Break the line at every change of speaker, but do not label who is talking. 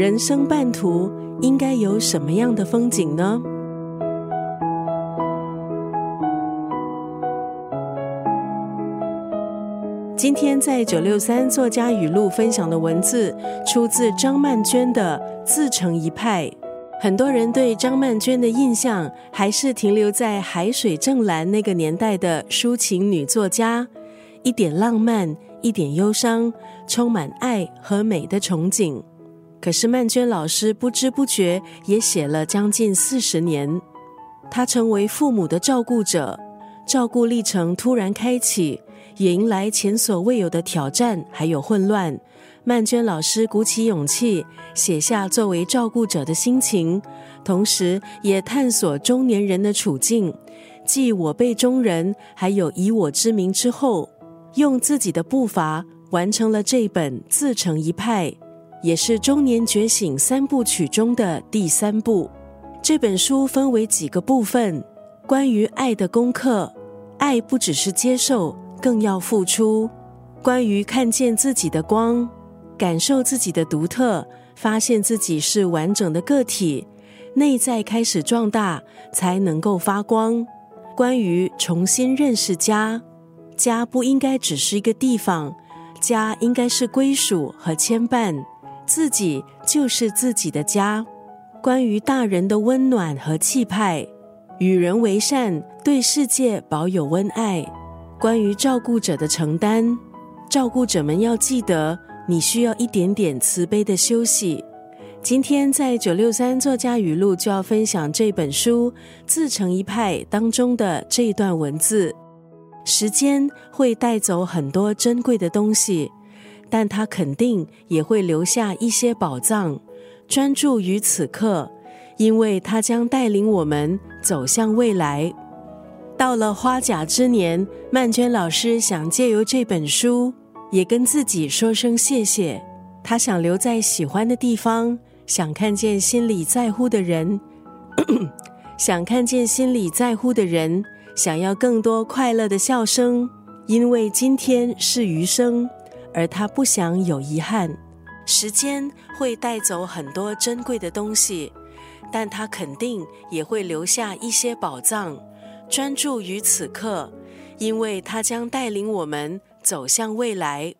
人生半途应该有什么样的风景呢？今天在九六三作家语录分享的文字，出自张曼娟的《自成一派》。很多人对张曼娟的印象，还是停留在海水正蓝那个年代的抒情女作家，一点浪漫，一点忧伤，充满爱和美的憧憬。可是曼娟老师不知不觉也写了将近四十年，她成为父母的照顾者，照顾历程突然开启。也迎来前所未有的挑战，还有混乱。曼娟老师鼓起勇气写下作为照顾者的心情，同时也探索中年人的处境。继我辈中人，还有以我之名之后，用自己的步伐完成了这本自成一派，也是中年觉醒三部曲中的第三部。这本书分为几个部分，关于爱的功课。爱不只是接受。更要付出。关于看见自己的光，感受自己的独特，发现自己是完整的个体，内在开始壮大，才能够发光。关于重新认识家，家不应该只是一个地方，家应该是归属和牵绊，自己就是自己的家。关于大人的温暖和气派，与人为善，对世界保有温爱。关于照顾者的承担，照顾者们要记得，你需要一点点慈悲的休息。今天在九六三作家语录就要分享这本书《自成一派》当中的这一段文字：时间会带走很多珍贵的东西，但他肯定也会留下一些宝藏。专注于此刻，因为他将带领我们走向未来。到了花甲之年，曼娟老师想借由这本书，也跟自己说声谢谢。她想留在喜欢的地方，想看见心里在乎的人，想看见心里在乎的人，想要更多快乐的笑声。因为今天是余生，而他不想有遗憾。时间会带走很多珍贵的东西，但他肯定也会留下一些宝藏。专注于此刻，因为他将带领我们走向未来。